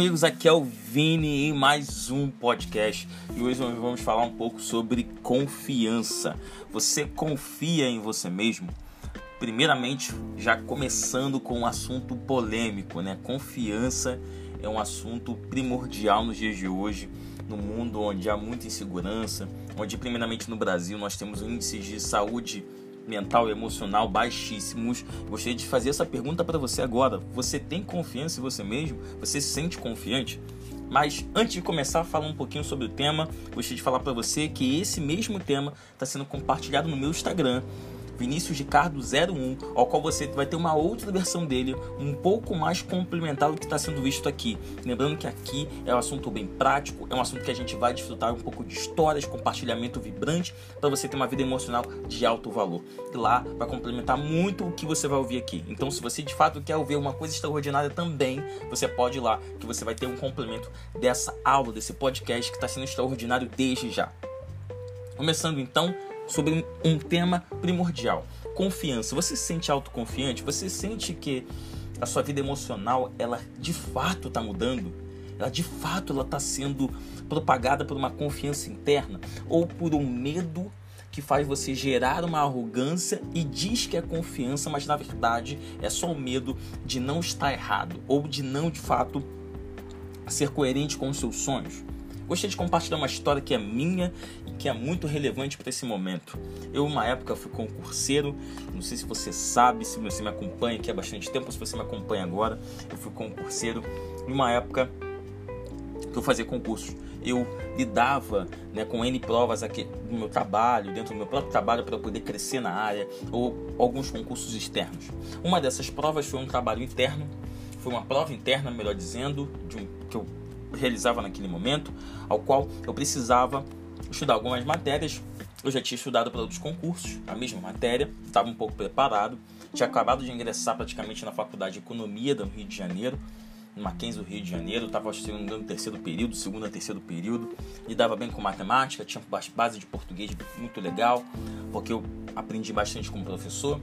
Amigos, aqui é o Vini em mais um podcast e hoje nós vamos falar um pouco sobre confiança. Você confia em você mesmo? Primeiramente, já começando com um assunto polêmico, né? Confiança é um assunto primordial nos dias de hoje, no mundo onde há muita insegurança, onde primeiramente no Brasil nós temos índices de saúde mental e emocional baixíssimos. gostaria de fazer essa pergunta para você agora. Você tem confiança em você mesmo? Você se sente confiante? Mas antes de começar a falar um pouquinho sobre o tema, gostaria de falar para você que esse mesmo tema está sendo compartilhado no meu Instagram. Vinícius Ricardo 01, ao qual você vai ter uma outra versão dele, um pouco mais complementar do que está sendo visto aqui. Lembrando que aqui é um assunto bem prático, é um assunto que a gente vai desfrutar um pouco de histórias, compartilhamento vibrante, para você ter uma vida emocional de alto valor. E lá vai complementar muito o que você vai ouvir aqui. Então, se você de fato quer ouvir uma coisa extraordinária também, você pode ir lá, que você vai ter um complemento dessa aula, desse podcast que está sendo extraordinário desde já. Começando então sobre um tema primordial: confiança. Você se sente autoconfiante? Você sente que a sua vida emocional ela de fato está mudando? Ela de fato ela está sendo propagada por uma confiança interna ou por um medo que faz você gerar uma arrogância e diz que é confiança, mas na verdade é só o medo de não estar errado ou de não de fato ser coerente com os seus sonhos. Gostaria de compartilhar uma história que é minha e que é muito relevante para esse momento. Eu, uma época, fui concurseiro, não sei se você sabe, se você me acompanha aqui há bastante tempo, se você me acompanha agora, eu fui concurseiro em uma época que eu fazia concursos. Eu lidava né, com N provas aqui no meu trabalho, dentro do meu próprio trabalho, para poder crescer na área, ou alguns concursos externos. Uma dessas provas foi um trabalho interno, foi uma prova interna, melhor dizendo, de um, que eu realizava naquele momento, ao qual eu precisava estudar algumas matérias. Eu já tinha estudado para outros concursos, a mesma matéria, estava um pouco preparado, tinha acabado de ingressar praticamente na faculdade de Economia do Rio de Janeiro, no Mackenzie do Rio de Janeiro, estava no terceiro período, segundo a terceiro período, e dava bem com matemática, tinha base de português muito legal, porque eu aprendi bastante com o professor,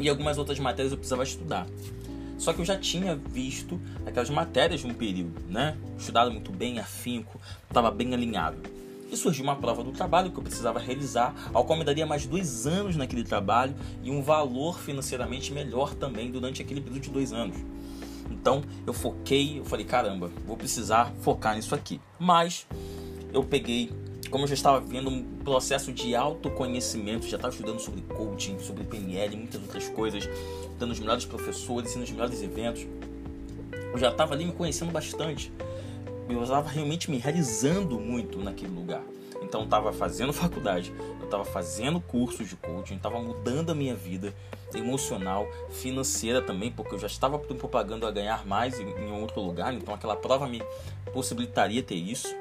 e algumas outras matérias eu precisava estudar. Só que eu já tinha visto aquelas matérias de um período, né? Estudado muito bem, afinco, estava bem alinhado. E surgiu uma prova do trabalho que eu precisava realizar, ao qual me daria mais dois anos naquele trabalho e um valor financeiramente melhor também durante aquele período de dois anos. Então eu foquei, eu falei, caramba, vou precisar focar nisso aqui. Mas eu peguei como eu já estava vendo um processo de autoconhecimento, já estava estudando sobre coaching, sobre PNL, muitas outras coisas, dando os melhores professores e nos melhores eventos, eu já estava ali me conhecendo bastante. Eu estava realmente me realizando muito naquele lugar. Então, estava fazendo faculdade, eu estava fazendo cursos de coaching, estava mudando a minha vida emocional, financeira também, porque eu já estava propagando a ganhar mais em, em outro lugar, então aquela prova me possibilitaria ter isso.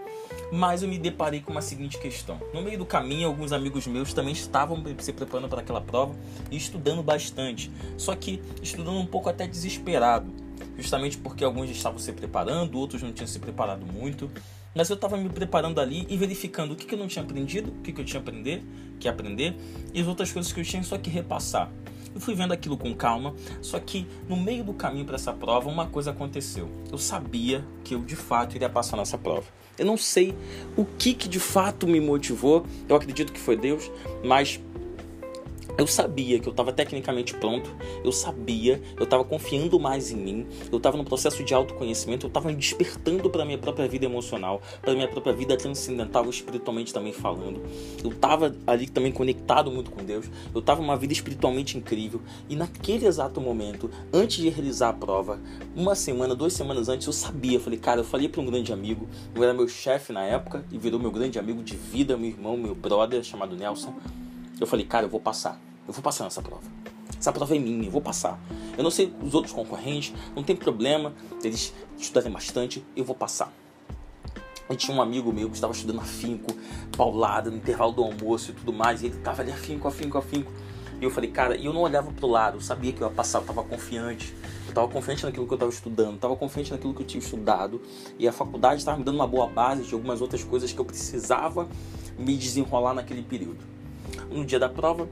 Mas eu me deparei com uma seguinte questão. No meio do caminho, alguns amigos meus também estavam se preparando para aquela prova e estudando bastante. Só que estudando um pouco até desesperado. Justamente porque alguns estavam se preparando, outros não tinham se preparado muito. Mas eu estava me preparando ali e verificando o que, que eu não tinha aprendido, o que, que eu tinha aprender, que aprender, e as outras coisas que eu tinha só que repassar. Eu fui vendo aquilo com calma, só que no meio do caminho para essa prova, uma coisa aconteceu. Eu sabia que eu de fato iria passar nessa prova. Eu não sei o que, que de fato me motivou, eu acredito que foi Deus, mas eu sabia que eu estava tecnicamente pronto, eu sabia, eu estava confiando mais em mim, eu estava no processo de autoconhecimento, eu estava me despertando para minha própria vida emocional, para minha própria vida transcendental, espiritualmente também falando. Eu estava ali também conectado muito com Deus, eu estava uma vida espiritualmente incrível e naquele exato momento, antes de realizar a prova, uma semana, duas semanas antes, eu sabia, eu falei, cara, eu falei para um grande amigo, eu era meu chefe na época e virou meu grande amigo de vida, meu irmão, meu brother, chamado Nelson. Eu falei, cara, eu vou passar. Eu vou passar nessa prova. Essa prova é minha, eu vou passar. Eu não sei os outros concorrentes, não tem problema eles estudarem bastante, eu vou passar. E tinha um amigo meu que estava estudando afinco, paulada, no intervalo do almoço e tudo mais, e ele estava ali afinco, afinco, afinco. E eu falei, cara, e eu não olhava pro lado, eu sabia que eu ia passar, eu estava confiante. Eu estava confiante naquilo que eu estava estudando, estava confiante naquilo que eu tinha estudado. E a faculdade estava me dando uma boa base de algumas outras coisas que eu precisava me desenrolar naquele período. No dia da prova,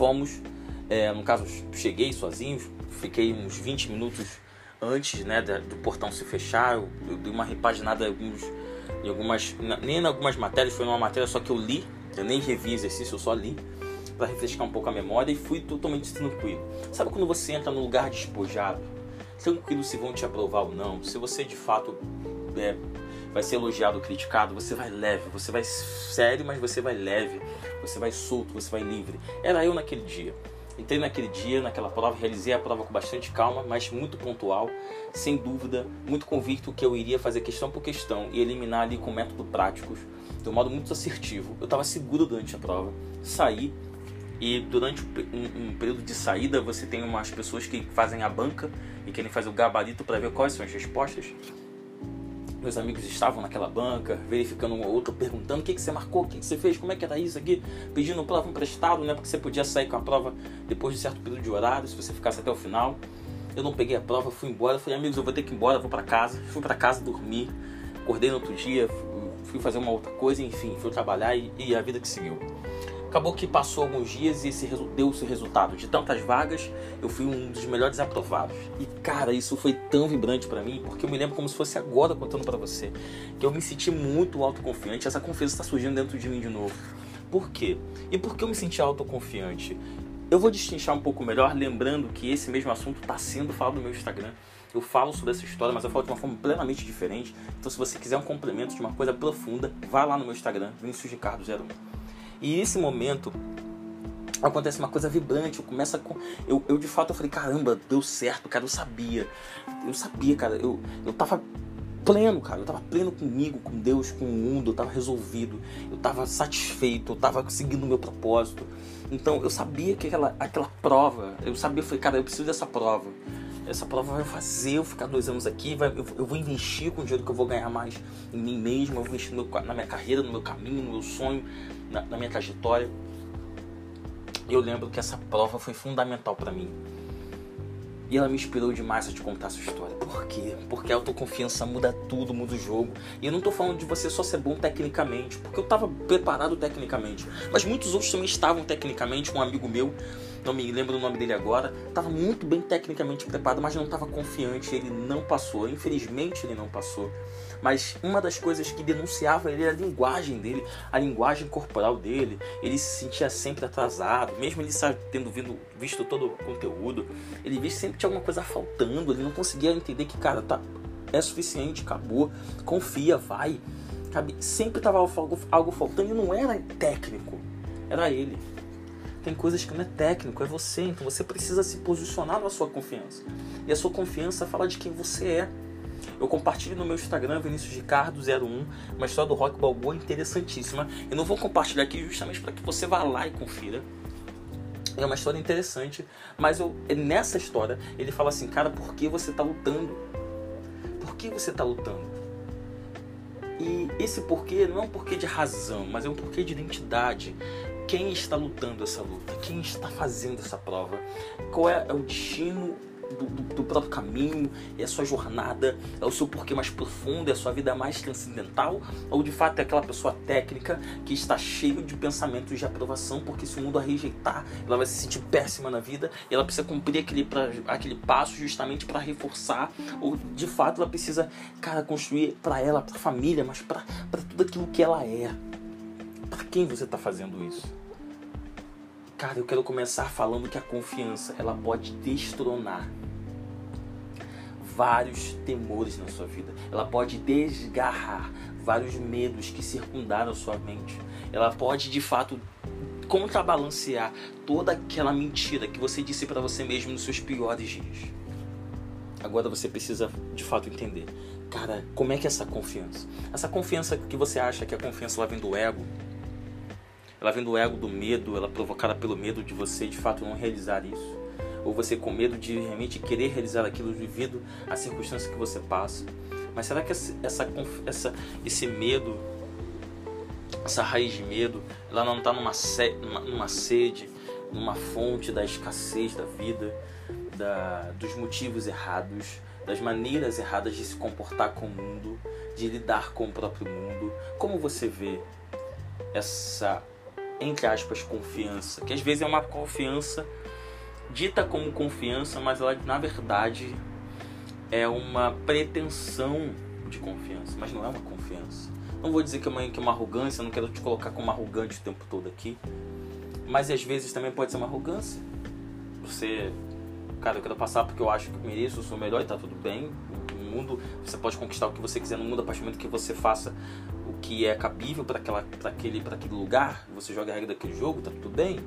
fomos, é, no caso, cheguei sozinho, fiquei uns 20 minutos antes né, do portão se fechar, eu, eu dei uma repaginada em, alguns, em algumas. Nem em algumas matérias, foi numa matéria só que eu li, eu nem revi exercício, eu só li para refrescar um pouco a memória e fui totalmente tranquilo. Sabe quando você entra num lugar despojado, tranquilo se vão te aprovar ou não, se você de fato é, vai ser elogiado criticado, você vai leve, você vai sério, mas você vai leve, você vai solto, você vai livre. Era eu naquele dia. Entrei naquele dia, naquela prova, realizei a prova com bastante calma, mas muito pontual, sem dúvida, muito convicto que eu iria fazer questão por questão e eliminar ali com método práticos, de um modo muito assertivo. Eu estava seguro durante a prova, saí e durante um, um, período de saída você tem umas pessoas que fazem a banca e querem fazer o gabarito para ver quais são as respostas meus amigos estavam naquela banca, verificando um ou outro, perguntando o que, que você marcou, o que, que você fez, como é que era isso aqui, pedindo prova emprestado, né? Porque você podia sair com a prova depois de certo período de horário, se você ficasse até o final. Eu não peguei a prova, fui embora, falei, amigos, eu vou ter que ir embora, vou para casa. Fui para casa dormir, acordei no outro dia, fui fazer uma outra coisa, enfim, fui trabalhar e, e a vida que seguiu. Acabou que passou alguns dias e esse deu esse resultado. De tantas vagas, eu fui um dos melhores aprovados. E cara, isso foi tão vibrante para mim, porque eu me lembro como se fosse agora contando para você, que eu me senti muito autoconfiante. Essa confiança está surgindo dentro de mim de novo. Por quê? E por que eu me senti autoconfiante? Eu vou destrinchar um pouco melhor, lembrando que esse mesmo assunto está sendo falado no meu Instagram. Eu falo sobre essa história, mas eu falo de uma forma plenamente diferente. Então, se você quiser um complemento de uma coisa profunda, vá lá no meu Instagram, Vinícius Ricardo 01. E esse momento acontece uma coisa vibrante, eu começo com eu, eu de fato eu falei, caramba, deu certo, cara, eu sabia. Eu sabia, cara, eu eu tava pleno, cara, eu tava pleno comigo, com Deus, com o mundo, eu tava resolvido, eu tava satisfeito, eu tava seguindo o meu propósito. Então eu sabia que aquela, aquela prova, eu sabia, eu falei, cara, eu preciso dessa prova. Essa prova vai fazer eu ficar dois anos aqui, vai, eu, eu, vou investir com o dinheiro que eu vou ganhar mais em mim mesmo, eu vou investir no, na minha carreira, no meu caminho, no meu sonho, na, na minha trajetória. Eu lembro que essa prova foi fundamental para mim. E ela me inspirou demais a te contar essa história. Por quê? Porque a autoconfiança muda tudo, muda o jogo. E eu não tô falando de você só ser bom tecnicamente, porque eu tava preparado tecnicamente. Mas muitos outros também estavam tecnicamente. Um amigo meu, não me lembro o nome dele agora, tava muito bem tecnicamente preparado, mas não tava confiante. Ele não passou. Infelizmente, ele não passou. Mas uma das coisas que denunciava ele era a linguagem dele, a linguagem corporal dele. Ele se sentia sempre atrasado, mesmo ele tendo vindo, visto todo o conteúdo, ele via sempre tinha alguma coisa faltando, ele não conseguia entender que, cara, tá, é suficiente, acabou, confia, vai. Sabe? Sempre tava algo, algo faltando e não era técnico, era ele. Tem coisas que não é técnico, é você, então você precisa se posicionar na sua confiança. E a sua confiança fala de quem você é. Eu compartilho no meu Instagram, Vinícius Ricardo01, uma história do Rock Balboa interessantíssima. Eu não vou compartilhar aqui justamente para que você vá lá e confira. É uma história interessante, mas eu, nessa história ele fala assim, cara, por que você está lutando? Por que você está lutando? E esse porquê não é um porquê de razão, mas é um porquê de identidade. Quem está lutando essa luta? Quem está fazendo essa prova? Qual é, é o destino do, do, do, próprio caminho, é a sua jornada, é o seu porquê mais profundo, é a sua vida mais transcendental, ou de fato é aquela pessoa técnica que está cheio de pensamentos de aprovação, porque se o mundo a rejeitar, ela vai se sentir péssima na vida e ela precisa cumprir aquele, pra, aquele passo justamente para reforçar, ou de fato ela precisa, cara, construir para ela, para a família, mas para tudo aquilo que ela é. Para quem você está fazendo isso? Cara, eu quero começar falando que a confiança ela pode destronar vários temores na sua vida. Ela pode desgarrar vários medos que circundaram a sua mente. Ela pode de fato contrabalancear toda aquela mentira que você disse para você mesmo nos seus piores dias. Agora você precisa de fato entender, cara, como é que é essa confiança? Essa confiança que você acha que a confiança ela vem do ego, ela vem do ego, do medo, ela é provocada pelo medo de você de fato não realizar isso. Ou você com medo de realmente querer realizar aquilo devido à circunstância que você passa. Mas será que essa, essa, esse medo, essa raiz de medo, ela não está numa, numa sede, numa fonte da escassez da vida, da, dos motivos errados, das maneiras erradas de se comportar com o mundo, de lidar com o próprio mundo? Como você vê essa entre aspas, confiança, que às vezes é uma confiança dita como confiança, mas ela na verdade é uma pretensão de confiança, mas não é uma confiança. Não vou dizer que é uma, é uma arrogância, não quero te colocar como arrogante o tempo todo aqui, mas às vezes também pode ser uma arrogância. Você, cara, eu quero passar porque eu acho que mereço, eu sou melhor e tá tudo bem. No mundo, você pode conquistar o que você quiser no mundo a partir do momento que você faça o que é cabível para aquele, aquele lugar, você joga a regra daquele jogo, tá tudo bem.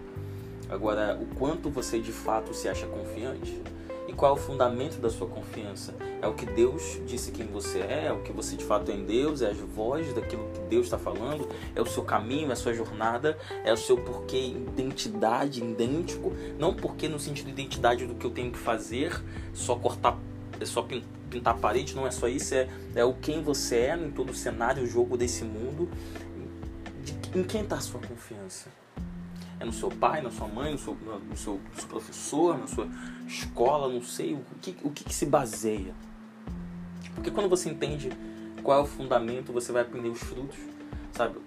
Agora, o quanto você de fato se acha confiante e qual é o fundamento da sua confiança? É o que Deus disse quem você é, é o que você de fato é em Deus, é as vozes daquilo que Deus está falando, é o seu caminho, é a sua jornada, é o seu porquê, identidade, idêntico, não porque no sentido de identidade do que eu tenho que fazer, só cortar, é só pintar a parede, não é só isso, é, é o quem você é em todo o cenário, o jogo desse mundo. De, em quem está a sua confiança? É no seu pai, na sua mãe, no seu, no seu, no seu professor, na sua escola, não sei. O que, o que, que se baseia? Porque quando você entende qual é o fundamento, você vai aprender os frutos, sabe?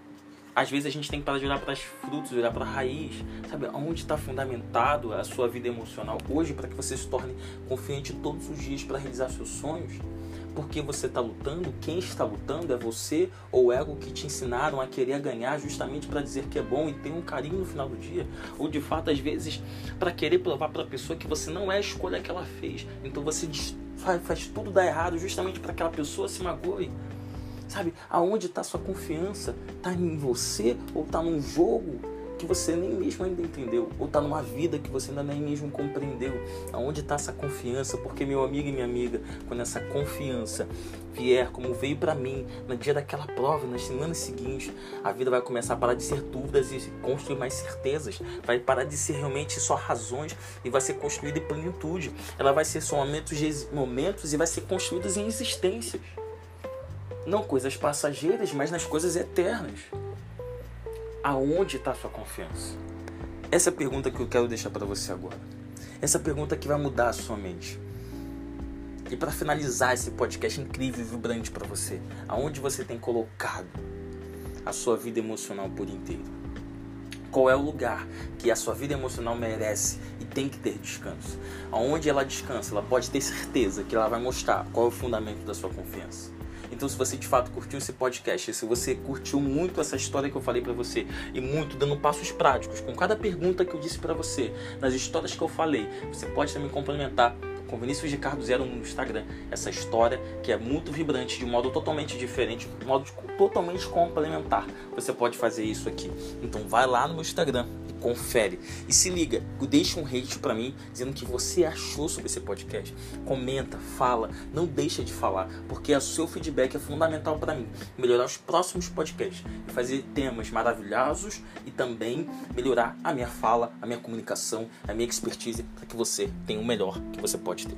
Às vezes a gente tem que parar de olhar para os frutos, olhar para a raiz, sabe? Onde está fundamentado a sua vida emocional hoje para que você se torne confiante todos os dias para realizar seus sonhos porque você está lutando, quem está lutando é você ou o ego que te ensinaram a querer ganhar justamente para dizer que é bom e ter um carinho no final do dia, ou de fato às vezes para querer provar para a pessoa que você não é a escolha que ela fez. Então você faz, faz tudo dar errado justamente para aquela pessoa se magoe. Sabe, aonde está sua confiança? Está em você ou está num jogo que você nem mesmo ainda entendeu, ou está numa vida que você ainda nem mesmo compreendeu. Aonde está essa confiança? Porque meu amigo e minha amiga, quando essa confiança vier, como veio para mim no dia daquela prova, nas semanas seguintes, a vida vai começar a parar de ser dúvidas e construir mais certezas. Vai parar de ser realmente só razões e vai ser construída em plenitude. Ela vai ser só momentos, momentos e vai ser construída em existências. Não coisas passageiras, mas nas coisas eternas aonde está a sua confiança? Essa é a pergunta que eu quero deixar para você agora. Essa pergunta que vai mudar a sua mente. E para finalizar esse podcast incrível e vibrante para você, aonde você tem colocado a sua vida emocional por inteiro? Qual é o lugar que a sua vida emocional merece e tem que ter descanso? Aonde ela descansa, ela pode ter certeza que ela vai mostrar qual é o fundamento da sua confiança. Então, se você de fato curtiu esse podcast, se você curtiu muito essa história que eu falei para você e muito dando passos práticos com cada pergunta que eu disse para você, nas histórias que eu falei, você pode também complementar com Vinícius Ricardo Zero no Instagram. Essa história que é muito vibrante, de um modo totalmente diferente, de um modo totalmente complementar. Você pode fazer isso aqui. Então vai lá no meu Instagram, confere. E se liga, deixa um hate para mim dizendo o que você achou sobre esse podcast. Comenta, fala, não deixa de falar, porque o seu feedback é fundamental para mim. Melhorar os próximos podcasts e fazer temas maravilhosos e também melhorar a minha fala, a minha comunicação, a minha expertise para que você tenha o melhor que você pode ter.